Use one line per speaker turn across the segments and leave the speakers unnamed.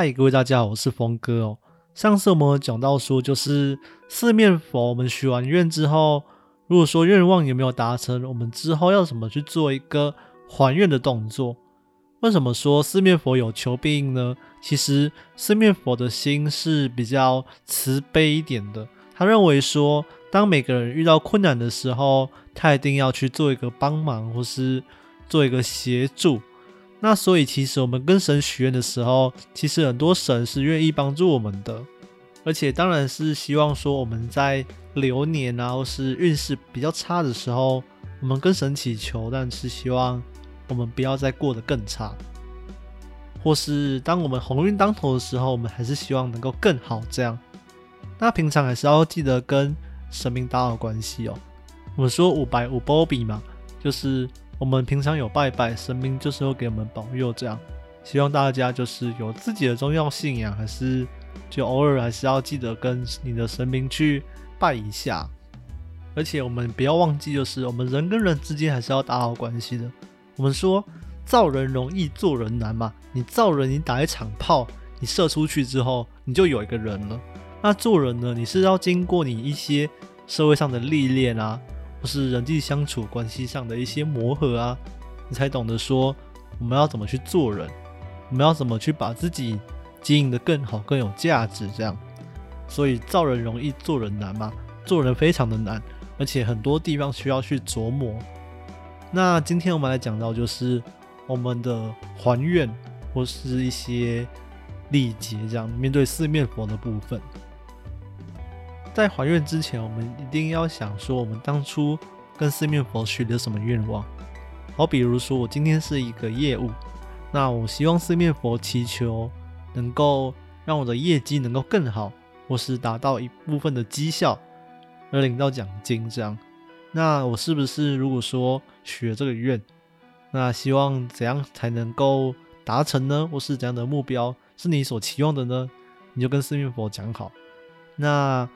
嗨，各位大家好，我是峰哥哦。上次我们有讲到说，就是四面佛，我们许完愿之后，如果说愿望有没有达成，我们之后要怎么去做一个还愿的动作？为什么说四面佛有求必应呢？其实四面佛的心是比较慈悲一点的，他认为说，当每个人遇到困难的时候，他一定要去做一个帮忙，或是做一个协助。那所以，其实我们跟神许愿的时候，其实很多神是愿意帮助我们的，而且当然是希望说我们在流年啊，或是运势比较差的时候，我们跟神祈求，但是希望我们不要再过得更差，或是当我们鸿运当头的时候，我们还是希望能够更好。这样，那平常还是要记得跟神明打好关系哦。我们说五百五波比嘛，就是。我们平常有拜拜神明，就是会给我们保佑，这样。希望大家就是有自己的宗教信仰，还是就偶尔还是要记得跟你的神明去拜一下。而且我们不要忘记，就是我们人跟人之间还是要打好关系的。我们说造人容易做人难嘛，你造人，你打一场炮，你射出去之后，你就有一个人了。那做人呢，你是要经过你一些社会上的历练啊。或是人际相处关系上的一些磨合啊，你才懂得说我们要怎么去做人，我们要怎么去把自己经营的更好、更有价值。这样，所以造人容易做人难嘛，做人非常的难，而且很多地方需要去琢磨。那今天我们来讲到就是我们的还愿或是一些礼节，这样面对四面佛的部分。在怀孕之前，我们一定要想说，我们当初跟四面佛许的什么愿望。好，比如说我今天是一个业务，那我希望四面佛祈求能够让我的业绩能够更好，或是达到一部分的绩效而领到奖金。这样，那我是不是如果说许了这个愿，那希望怎样才能够达成呢？或是怎样的目标是你所期望的呢？你就跟四面佛讲好。那。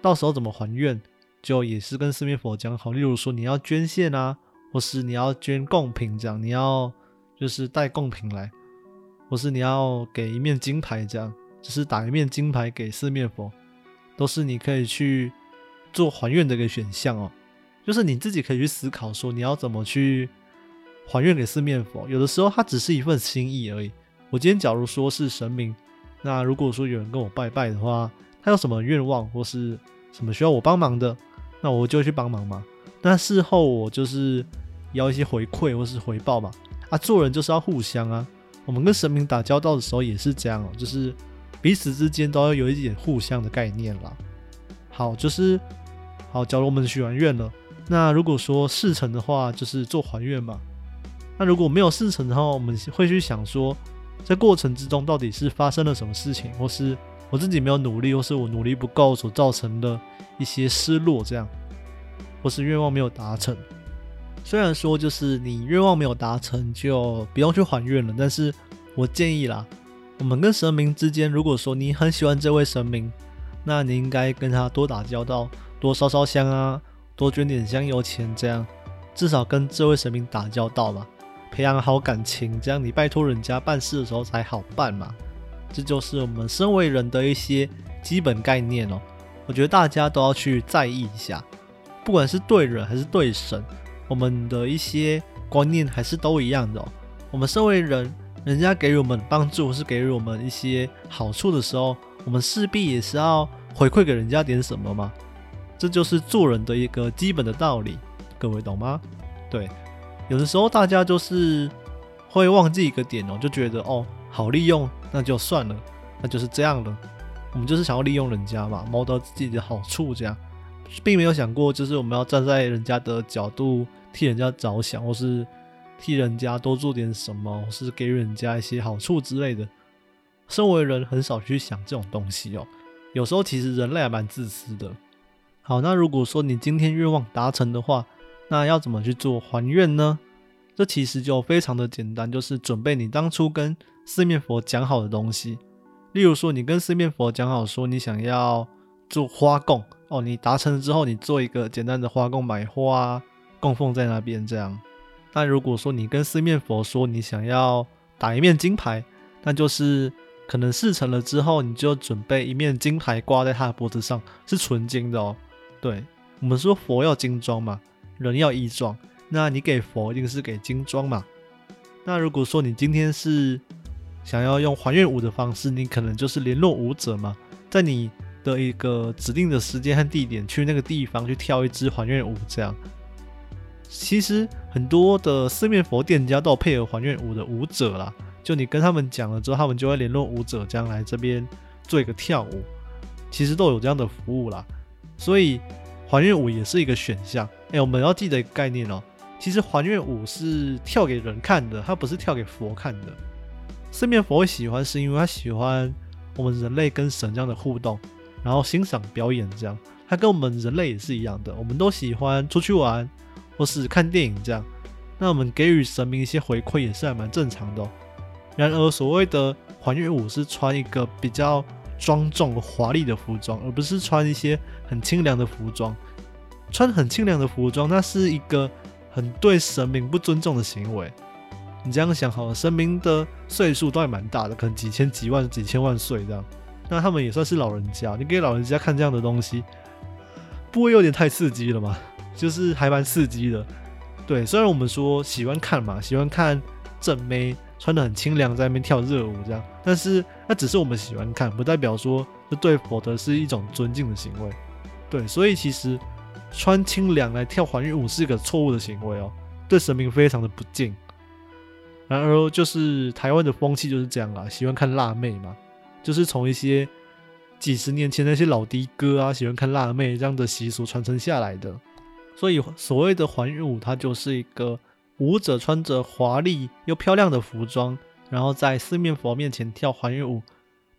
到时候怎么还愿，就也是跟四面佛讲好。例如说你要捐献啊，或是你要捐贡品这样，你要就是带贡品来，或是你要给一面金牌这样，就是打一面金牌给四面佛，都是你可以去做还愿的一个选项哦。就是你自己可以去思考说你要怎么去还愿给四面佛。有的时候它只是一份心意而已。我今天假如说是神明，那如果说有人跟我拜拜的话。他有什么愿望或是什么需要我帮忙的，那我就去帮忙嘛。那事后我就是要一些回馈或是回报嘛。啊，做人就是要互相啊。我们跟神明打交道的时候也是这样哦，就是彼此之间都要有一点互相的概念啦。好，就是好。假如我们许完愿了，那如果说事成的话，就是做还愿嘛。那如果没有事成的话，我们会去想说，在过程之中到底是发生了什么事情，或是。我自己没有努力，或是我努力不够所造成的一些失落，这样，或是愿望没有达成。虽然说就是你愿望没有达成就不用去还愿了，但是我建议啦，我们跟神明之间，如果说你很喜欢这位神明，那你应该跟他多打交道，多烧烧香啊，多捐点香油钱，这样至少跟这位神明打交道嘛，培养好感情，这样你拜托人家办事的时候才好办嘛。这就是我们身为人的一些基本概念哦。我觉得大家都要去在意一下，不管是对人还是对神，我们的一些观念还是都一样的。我们身为人，人家给予我们帮助，是给予我们一些好处的时候，我们势必也是要回馈给人家点什么嘛。这就是做人的一个基本的道理，各位懂吗？对，有的时候大家就是会忘记一个点哦，就觉得哦。好利用那就算了，那就是这样了。我们就是想要利用人家嘛，谋得自己的好处，这样，并没有想过就是我们要站在人家的角度替人家着想，或是替人家多做点什么，或是给人家一些好处之类的。身为人，很少去想这种东西哦。有时候其实人类还蛮自私的。好，那如果说你今天愿望达成的话，那要怎么去做还愿呢？这其实就非常的简单，就是准备你当初跟四面佛讲好的东西。例如说，你跟四面佛讲好说你想要做花供哦，你达成了之后，你做一个简单的花供，买花供奉在那边这样。那如果说你跟四面佛说你想要打一面金牌，那就是可能事成了之后，你就准备一面金牌挂在他的脖子上，是纯金的哦。对我们说佛要金装嘛，人要衣装，那你给佛一定是给金装嘛。那如果说你今天是想要用还愿舞的方式，你可能就是联络舞者嘛，在你的一个指定的时间和地点去那个地方去跳一支还愿舞，这样。其实很多的四面佛店家都有配合还愿舞的舞者啦，就你跟他们讲了之后，他们就会联络舞者将来这边做一个跳舞，其实都有这样的服务啦。所以还愿舞也是一个选项。哎，我们要记得一个概念哦，其实还愿舞是跳给人看的，它不是跳给佛看的。四面佛会喜欢，是因为他喜欢我们人类跟神这样的互动，然后欣赏表演这样。他跟我们人类也是一样的，我们都喜欢出去玩。或是看电影这样，那我们给予神明一些回馈也是还蛮正常的。然而，所谓的还愿舞是穿一个比较庄重华丽的服装，而不是穿一些很清凉的服装。穿很清凉的服装，那是一个很对神明不尊重的行为。你这样想好了，神明的岁数都还蛮大的，可能几千、几万、几千万岁这样，那他们也算是老人家。你给老人家看这样的东西，不会有点太刺激了吗？就是还蛮刺激的，对。虽然我们说喜欢看嘛，喜欢看正妹穿的很清凉在那边跳热舞这样，但是那只是我们喜欢看，不代表说这对佛的是一种尊敬的行为。对，所以其实穿清凉来跳还原舞是一个错误的行为哦，对神明非常的不敬。然而就是台湾的风气就是这样啊，喜欢看辣妹嘛，就是从一些几十年前那些老的哥啊，喜欢看辣妹这样的习俗传承下来的。所以所谓的还原舞，它就是一个舞者穿着华丽又漂亮的服装，然后在四面佛面前跳还原舞，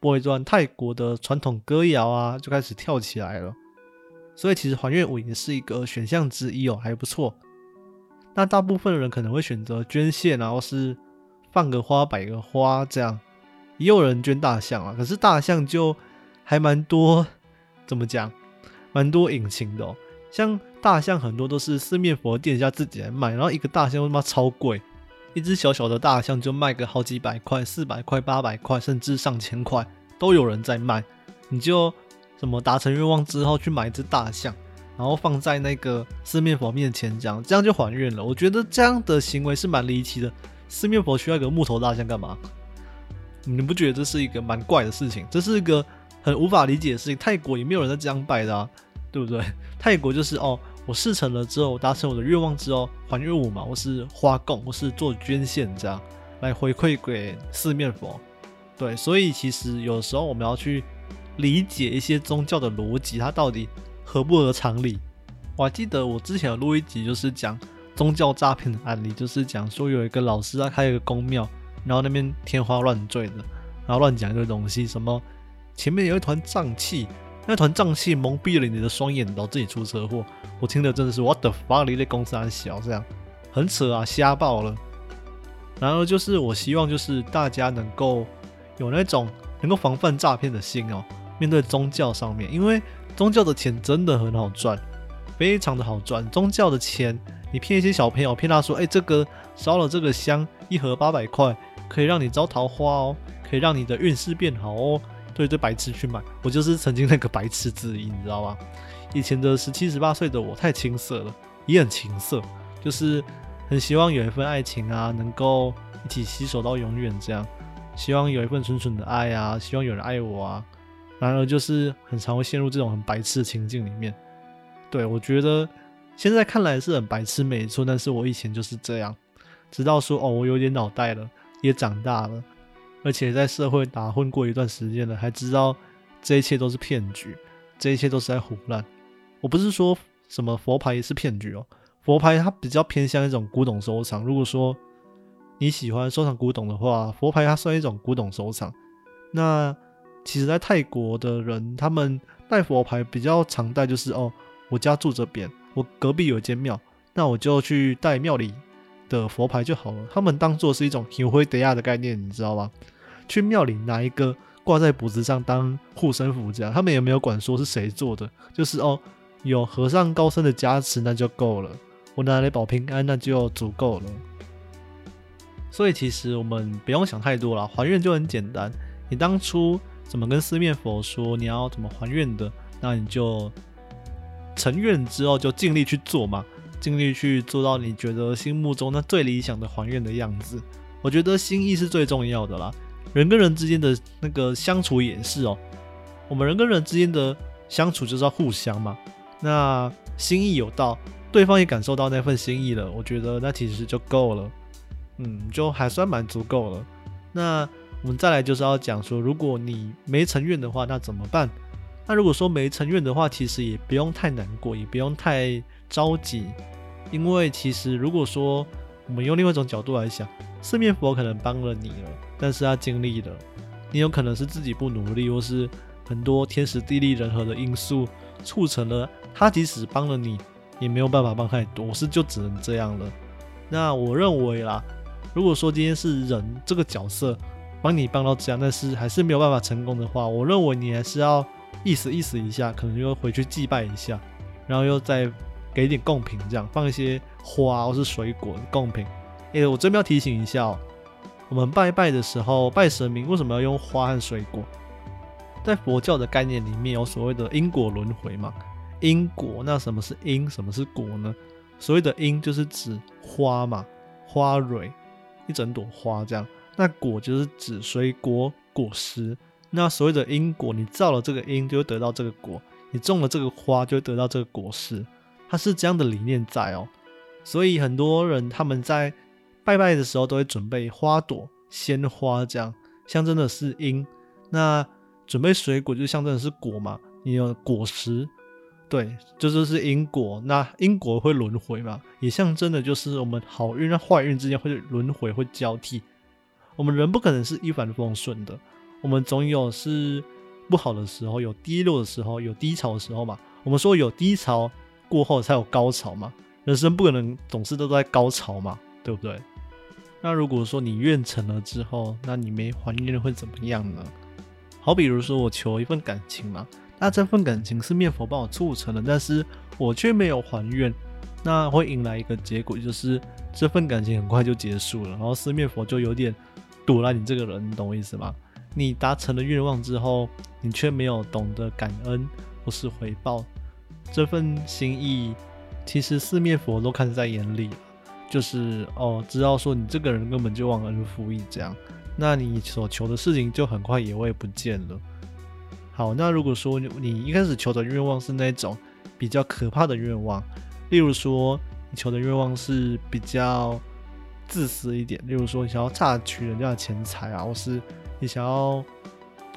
播一段泰国的传统歌谣啊，就开始跳起来了。所以其实还原舞也是一个选项之一哦，还不错。那大部分的人可能会选择捐献，然后是放个花、摆个花这样，也有人捐大象啊。可是大象就还蛮多，怎么讲，蛮多隐情的哦。像大象很多都是四面佛店家自己来卖，然后一个大象他妈超贵，一只小小的大象就卖个好几百块、四百块、八百块，甚至上千块都有人在卖。你就什么达成愿望之后去买一只大象，然后放在那个四面佛面前，这样这样就还愿了。我觉得这样的行为是蛮离奇的。四面佛需要一个木头大象干嘛？你不觉得这是一个蛮怪的事情？这是一个很无法理解的事情。泰国也没有人在这样拜的啊。对不对？泰国就是哦，我事成了之后，达成我的愿望之后，还愿舞嘛，我是花供，我是做捐献这样来回馈给四面佛。对，所以其实有时候我们要去理解一些宗教的逻辑，它到底合不合常理。我还记得我之前有录一集，就是讲宗教诈骗的案例，就是讲说有一个老师他开一个公庙，然后那边天花乱坠的，然后乱讲一堆东西，什么前面有一团瘴气。那团瘴气蒙蔽了你的双眼，导致你出车祸。我听的真的是 what the fuck，离那公司还小，这样很扯啊，瞎爆了。然后就是我希望就是大家能够有那种能够防范诈骗的心哦。面对宗教上面，因为宗教的钱真的很好赚，非常的好赚。宗教的钱，你骗一些小朋友，骗他说，哎，这个烧了这个香，一盒八百块，可以让你招桃花哦，可以让你的运势变好哦。对对，白痴去买，我就是曾经那个白痴之一，你知道吗？以前的十七十八岁的我太青涩了，也很情色，就是很希望有一份爱情啊，能够一起携手到永远这样，希望有一份纯纯的爱啊，希望有人爱我啊。然而就是很常会陷入这种很白痴的情境里面。对我觉得现在看来是很白痴没错，但是我以前就是这样，直到说哦，我有点脑袋了，也长大了。而且在社会打混过一段时间了，还知道这一切都是骗局，这一切都是在胡乱。我不是说什么佛牌是骗局哦，佛牌它比较偏向一种古董收藏。如果说你喜欢收藏古董的话，佛牌它算一种古董收藏。那其实，在泰国的人，他们带佛牌比较常带，就是哦，我家住这边，我隔壁有一间庙，那我就去带庙里的佛牌就好了。他们当做是一种行灰德亚的概念，你知道吗？去庙里拿一个挂在脖子上当护身符，这样他们也没有管说是谁做的，就是哦，有和尚高僧的加持那就够了，我拿来保平安那就足够了。所以其实我们不用想太多了，还愿就很简单，你当初怎么跟四面佛说你要怎么还愿的，那你就成愿之后就尽力去做嘛，尽力去做到你觉得心目中那最理想的还愿的样子。我觉得心意是最重要的啦，人跟人之间的那个相处也是哦。我们人跟人之间的相处就是要互相嘛，那心意有到，对方也感受到那份心意了，我觉得那其实就够了，嗯，就还算蛮足够了。那我们再来就是要讲说，如果你没成愿的话，那怎么办？那如果说没成愿的话，其实也不用太难过，也不用太着急，因为其实如果说我们用另外一种角度来想，四面佛可能帮了你了，但是他经历了，你有可能是自己不努力，或是很多天时地利人和的因素促成了他，即使帮了你，也没有办法帮太多，是就只能这样了。那我认为啦，如果说今天是人这个角色帮你帮到这样，但是还是没有办法成功的话，我认为你还是要。意思意思一下，可能又回去祭拜一下，然后又再给点贡品，这样放一些花或是水果贡品。诶，我这边要提醒一下哦，我们拜拜的时候拜神明为什么要用花和水果？在佛教的概念里面有所谓的因果轮回嘛？因果那什么是因，什么是果呢？所谓的因就是指花嘛，花蕊一整朵花这样，那果就是指水果果实。那所谓的因果，你造了这个因，就会得到这个果；你种了这个花，就会得到这个果实。它是这样的理念在哦。所以很多人他们在拜拜的时候，都会准备花朵、鲜花，这样象征的是因。那准备水果，就象征的是果嘛。你有果实，对，这就是因果。那因果会轮回嘛，也象征的就是我们好运和坏运之间会轮回、会交替。我们人不可能是一帆风顺的。我们总有是不好的时候，有低落的时候，有低潮的时候嘛。我们说有低潮过后才有高潮嘛。人生不可能总是都在高潮嘛，对不对？那如果说你愿成了之后，那你没还愿会怎么样呢？好比如说我求一份感情嘛，那这份感情是面佛帮我促成的，但是我却没有还愿，那会迎来一个结果，就是这份感情很快就结束了，然后四面佛就有点堵了你这个人，你懂我意思吗？你达成了愿望之后，你却没有懂得感恩或是回报这份心意，其实四面佛都看在眼里，就是哦，知道说你这个人根本就忘恩负义这样，那你所求的事情就很快也会不见了。好，那如果说你一开始求的愿望是那种比较可怕的愿望，例如说你求的愿望是比较自私一点，例如说你想要榨取人家的钱财啊，或是你想要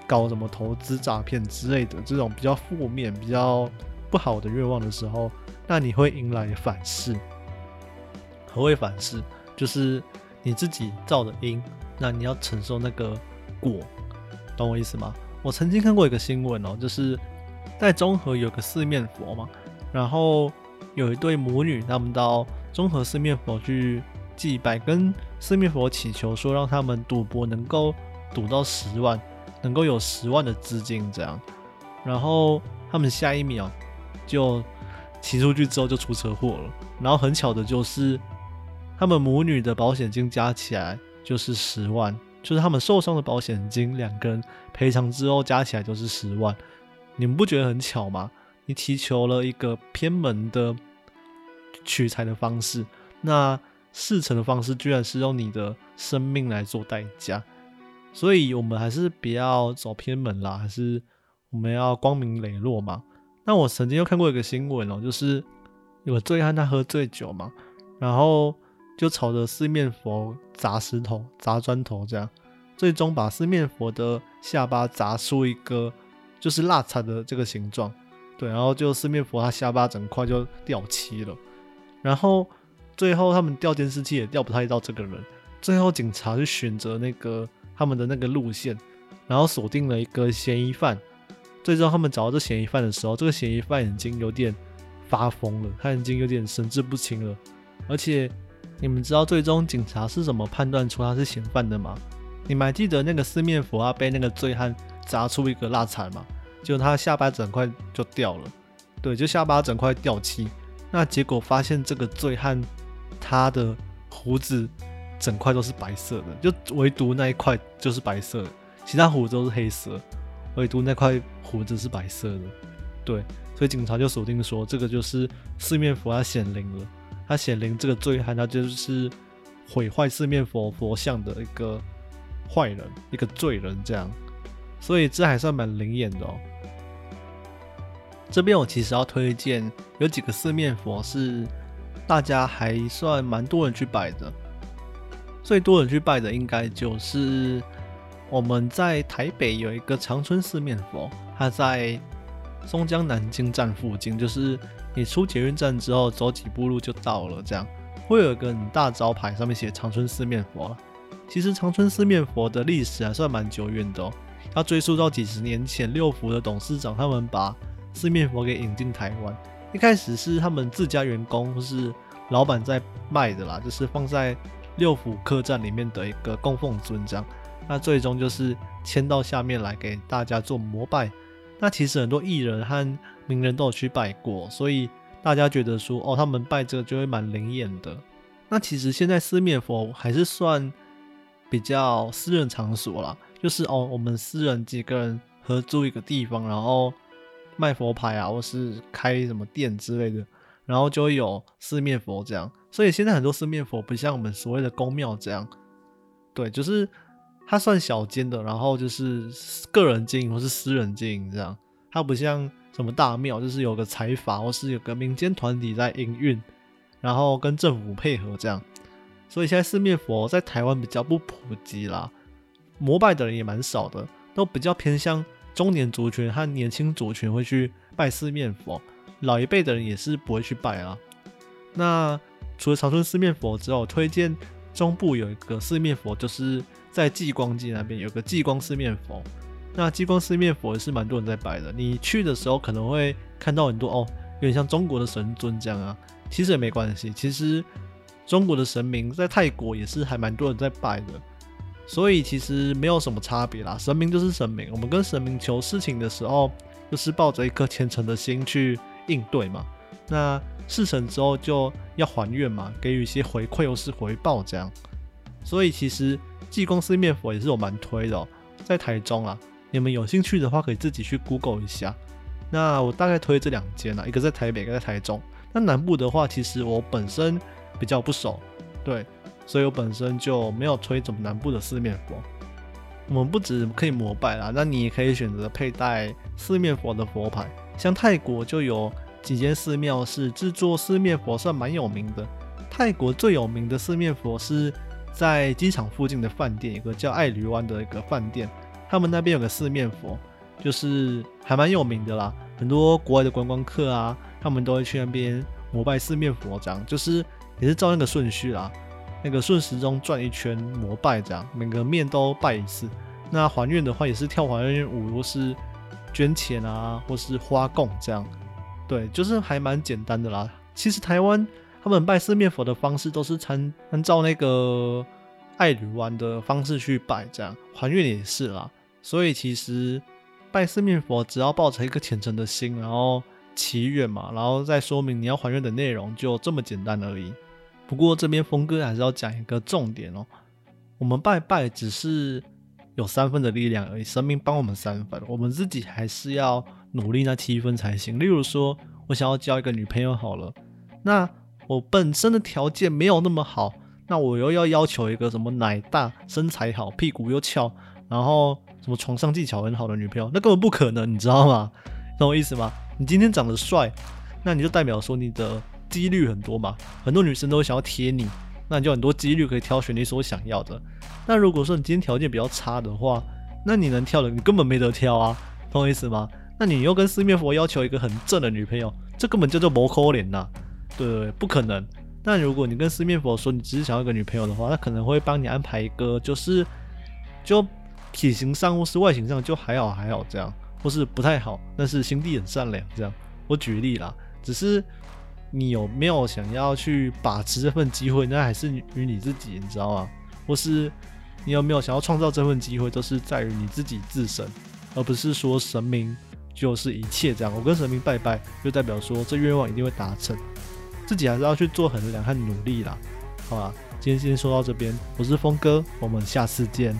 搞什么投资诈骗之类的这种比较负面、比较不好的愿望的时候，那你会迎来反噬。何谓反噬？就是你自己造的因，那你要承受那个果，懂我意思吗？我曾经看过一个新闻哦，就是在中和有个四面佛嘛，然后有一对母女，他们到中和四面佛去祭拜，跟四面佛祈求说，让他们赌博能够。赌到十万，能够有十万的资金这样，然后他们下一秒就骑出去之后就出车祸了，然后很巧的就是他们母女的保险金加起来就是十万，就是他们受伤的保险金两个人赔偿之后加起来就是十万，你们不觉得很巧吗？你祈求了一个偏门的取财的方式，那事成的方式居然是用你的生命来做代价。所以，我们还是不要走偏门啦，还是我们要光明磊落嘛。那我曾经又看过一个新闻哦，就是有个醉汉他喝醉酒嘛，然后就朝着四面佛砸石头、砸砖头，这样最终把四面佛的下巴砸出一个就是蜡彩的这个形状。对，然后就四面佛他下巴整块就掉漆了。然后最后他们调监视器也调不太到这个人，最后警察就选择那个。他们的那个路线，然后锁定了一个嫌疑犯。最终他们找到这嫌疑犯的时候，这个嫌疑犯已经有点发疯了，他已经有点神志不清了。而且，你们知道最终警察是怎么判断出他是嫌犯的吗？你们还记得那个四面佛啊被那个醉汉砸出一个蜡彩吗？就他下巴整块就掉了，对，就下巴整块掉漆。那结果发现这个醉汉他的胡子。整块都是白色的，就唯独那一块就是白色的，其他胡子都是黑色，唯独那块胡子是白色的。对，所以警察就锁定说，这个就是四面佛他显灵了，他显灵这个醉汉，他就是毁坏四面佛佛像的一个坏人，一个罪人这样。所以这还算蛮灵验的哦。这边我其实要推荐有几个四面佛是大家还算蛮多人去拜的，最多人去拜的应该就是我们在台北有一个长春四面佛，它在松江南京站附近，就是你出捷运站之后走几步路就到了，这样。会有一个很大招牌，上面写长春四面佛。其实长春四面佛的历史还算蛮久远的哦，要追溯到几十年前六福的董事长他们把四面佛给引进台湾，一开始是他们自家员工或是老板在卖的啦，就是放在六福客栈里面的一个供奉尊这样。那最终就是迁到下面来给大家做膜拜。那其实很多艺人和名人都有去拜过，所以大家觉得说哦，他们拜这个就会蛮灵验的。那其实现在四面佛还是算比较私人场所啦，就是哦，我们私人几个人合租一个地方，然后。卖佛牌啊，或是开什么店之类的，然后就有四面佛这样。所以现在很多四面佛不像我们所谓的公庙这样，对，就是它算小间的，然后就是个人经营或是私人经营这样。它不像什么大庙，就是有个财阀或是有个民间团体在营运，然后跟政府配合这样。所以现在四面佛在台湾比较不普及啦，膜拜的人也蛮少的，都比较偏向。中年族群和年轻族群会去拜四面佛，老一辈的人也是不会去拜啊。那除了长春四面佛之后，推荐中部有一个四面佛，就是在济光街那边有个济光四面佛。那济光四面佛也是蛮多人在拜的，你去的时候可能会看到很多哦，有点像中国的神尊这样啊。其实也没关系，其实中国的神明在泰国也是还蛮多人在拜的。所以其实没有什么差别啦，神明就是神明。我们跟神明求事情的时候，就是抱着一颗虔诚的心去应对嘛。那事成之后就要还愿嘛，给予一些回馈或是回报这样。所以其实济公四面佛也是我蛮推的，在台中啊，你们有兴趣的话可以自己去 Google 一下。那我大概推这两间啊，一个在台北，一个在台中。那南部的话，其实我本身比较不熟，对。所以我本身就没有推怎么南部的四面佛。我们不止可以膜拜啦，那你也可以选择佩戴四面佛的佛牌。像泰国就有几间寺庙是制作四面佛，算蛮有名的。泰国最有名的四面佛是在机场附近的饭店，有个叫爱驴湾的一个饭店，他们那边有个四面佛，就是还蛮有名的啦。很多国外的观光客啊，他们都会去那边膜拜四面佛，这样就是也是照那个顺序啦。那个顺时钟转一圈膜拜，这样每个面都拜一次。那还愿的话，也是跳还愿舞，或是捐钱啊，或是花供这样。对，就是还蛮简单的啦。其实台湾他们拜四面佛的方式，都是参按照那个爱侣湾的方式去拜，这样还愿也是啦。所以其实拜四面佛，只要抱着一个虔诚的心，然后祈愿嘛，然后再说明你要还愿的内容，就这么简单而已。不过这边峰哥还是要讲一个重点哦，我们拜拜只是有三分的力量而已，神明帮我们三分，我们自己还是要努力那七分才行。例如说，我想要交一个女朋友好了，那我本身的条件没有那么好，那我又要要求一个什么奶大、身材好、屁股又翘，然后什么床上技巧很好的女朋友，那根本不可能，你知道吗？懂我意思吗？你今天长得帅，那你就代表说你的。几率很多嘛，很多女生都想要贴你，那你就很多几率可以挑选你所想要的。那如果说你今天条件比较差的话，那你能挑的你根本没得挑啊，懂我意思吗？那你又跟四面佛要求一个很正的女朋友，这根本叫做磨抠脸呐，对对对，不可能。那如果你跟四面佛说你只是想要一个女朋友的话，那可能会帮你安排一个就是就体型上或是外形上就还好还好这样，或是不太好，但是心地很善良这样。我举例啦，只是。你有没有想要去把持这份机会？那还是于你自己，你知道吗？或是你有没有想要创造这份机会，都是在于你自己自身，而不是说神明就是一切这样。我跟神明拜拜，就代表说这愿望一定会达成，自己还是要去做衡量和努力啦。好吧，今天先说到这边，我是峰哥，我们下次见。